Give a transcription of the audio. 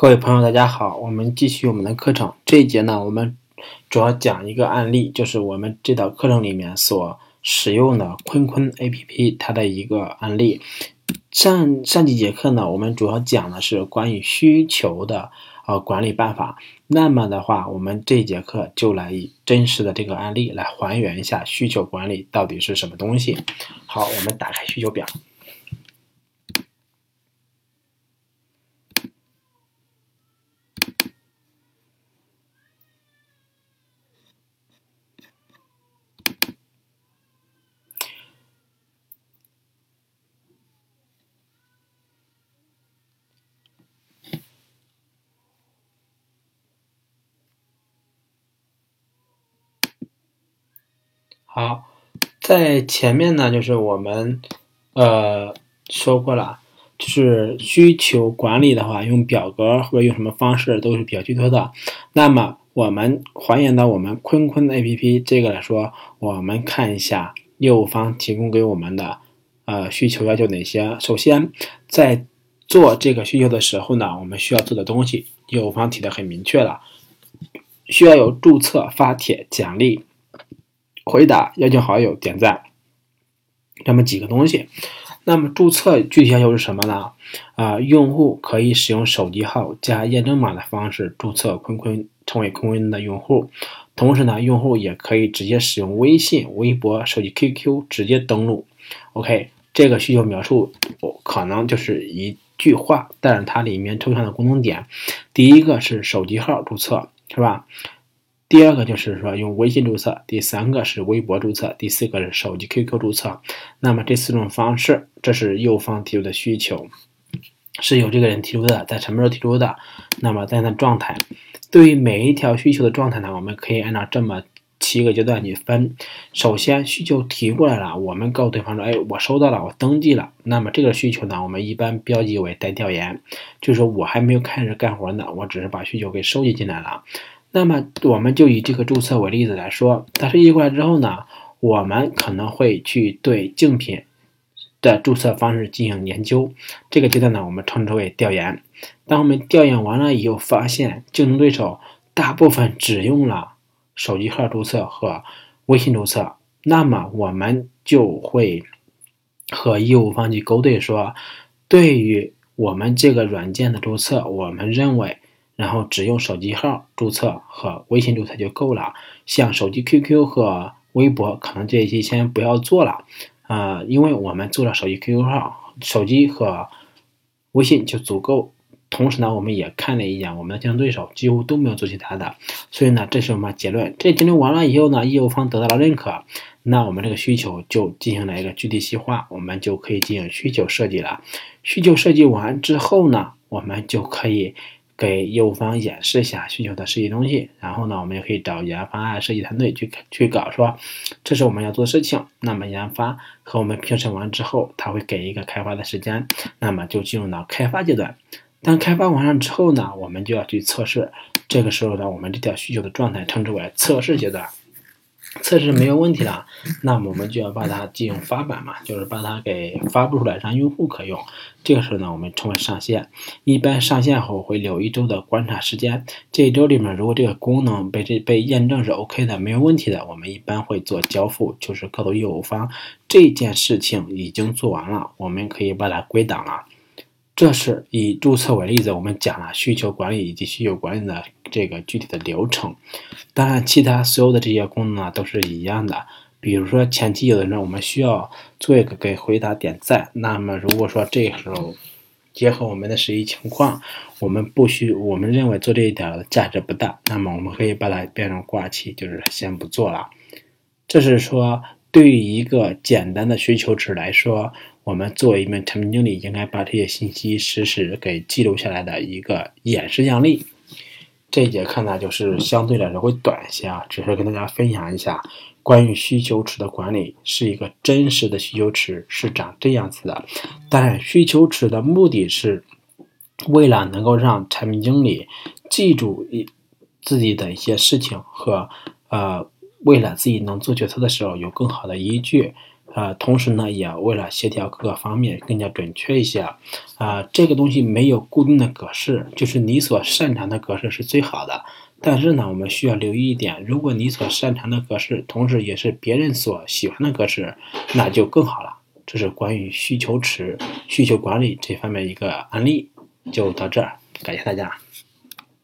各位朋友，大家好，我们继续我们的课程。这一节呢，我们主要讲一个案例，就是我们这道课程里面所使用的坤坤 APP 它的一个案例。上上几节课呢，我们主要讲的是关于需求的呃管理办法。那么的话，我们这节课就来以真实的这个案例来还原一下需求管理到底是什么东西。好，我们打开需求表。好，在前面呢，就是我们呃说过了，就是需求管理的话，用表格或者用什么方式都是比较居多的。那么我们还原到我们坤坤 APP 这个来说，我们看一下业务方提供给我们的呃需求要求哪些。首先，在做这个需求的时候呢，我们需要做的东西，业务方提的很明确了，需要有注册、发帖、奖励。回答邀请好友点赞，这么几个东西。那么注册具体要求是什么呢？啊，用户可以使用手机号加验证码的方式注册坤坤，成为坤坤的用户。同时呢，用户也可以直接使用微信、微博、手机 QQ 直接登录。OK，这个需求描述可能就是一句话，但是它里面抽象的功能点，第一个是手机号注册，是吧？第二个就是说用微信注册，第三个是微博注册，第四个是手机 QQ 注册。那么这四种方式，这是右方提出的需求，是由这个人提出的，在什么时候提出的？那么在那状态，对于每一条需求的状态呢，我们可以按照这么七个阶段去分。首先需求提过来了，我们告诉对方说，哎，我收到了，我登记了。那么这个需求呢，我们一般标记为待调研，就是说我还没有开始干活呢，我只是把需求给收集进来了。那么我们就以这个注册为例子来说，它收集过来之后呢，我们可能会去对竞品的注册方式进行研究。这个阶段呢，我们称之为调研。当我们调研完了以后，发现竞争对手大部分只用了手机号注册和微信注册，那么我们就会和业务方去勾兑说，对于我们这个软件的注册，我们认为。然后只用手机号注册和微信注册就够了，像手机 QQ 和微博，可能这些先不要做了，啊，因为我们做了手机 QQ 号、手机和微信就足够。同时呢，我们也看了一眼我们的竞争对手，几乎都没有做其他的，所以呢，这是我们结论。这结论完了以后呢，业务方得到了认可，那我们这个需求就进行了一个具体细化，我们就可以进行需求设计了。需求设计完之后呢，我们就可以。给业务方演示一下需求的实际东西，然后呢，我们也可以找研发啊、设计团队去去搞，说这是我们要做的事情。那么研发和我们评审完之后，他会给一个开发的时间，那么就进入到开发阶段。当开发完了之后呢，我们就要去测试。这个时候呢，我们这条需求的状态称之为测试阶段。测试没有问题了，那我们就要把它进行发版嘛，就是把它给发布出来，让用户可用。这个时候呢，我们称为上线。一般上线后会留一周的观察时间，这一周里面如果这个功能被这被验证是 OK 的，没有问题的，我们一般会做交付，就是告诉业务方这件事情已经做完了，我们可以把它归档了。这是以注册为例子，我们讲了需求管理以及需求管理的这个具体的流程。当然，其他所有的这些功能呢都是一样的。比如说前期有的人我们需要做一个给回答点赞，那么如果说这时候结合我们的实际情况，我们不需我们认为做这一点价值不大，那么我们可以把它变成挂起，就是先不做了。这是说对于一个简单的需求值来说。我们作为一名产品经理，应该把这些信息实时给记录下来的一个演示样例。这节课呢，就是相对来说会短一些啊，只是跟大家分享一下关于需求池的管理，是一个真实的需求池是长这样子的。当然，需求池的目的是为了能够让产品经理记住一自己的一些事情和呃，为了自己能做决策的时候有更好的依据。啊，同时呢，也为了协调各个方面更加准确一些，啊，这个东西没有固定的格式，就是你所擅长的格式是最好的。但是呢，我们需要留意一点，如果你所擅长的格式，同时也是别人所喜欢的格式，那就更好了。这是关于需求池、需求管理这方面一个案例，就到这儿，感谢大家。